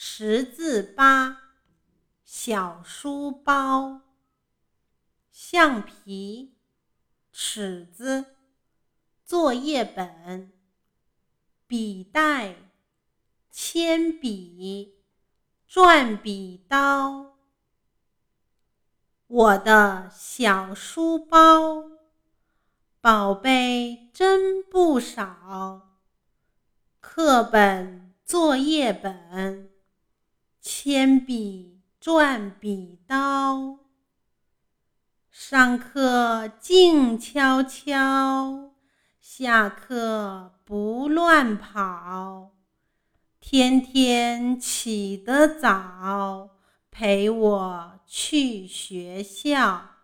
识字八，小书包，橡皮、尺子、作业本、笔袋、铅笔、转笔刀。我的小书包，宝贝真不少，课本、作业本。铅笔、转笔刀，上课静悄悄，下课不乱跑，天天起得早，陪我去学校。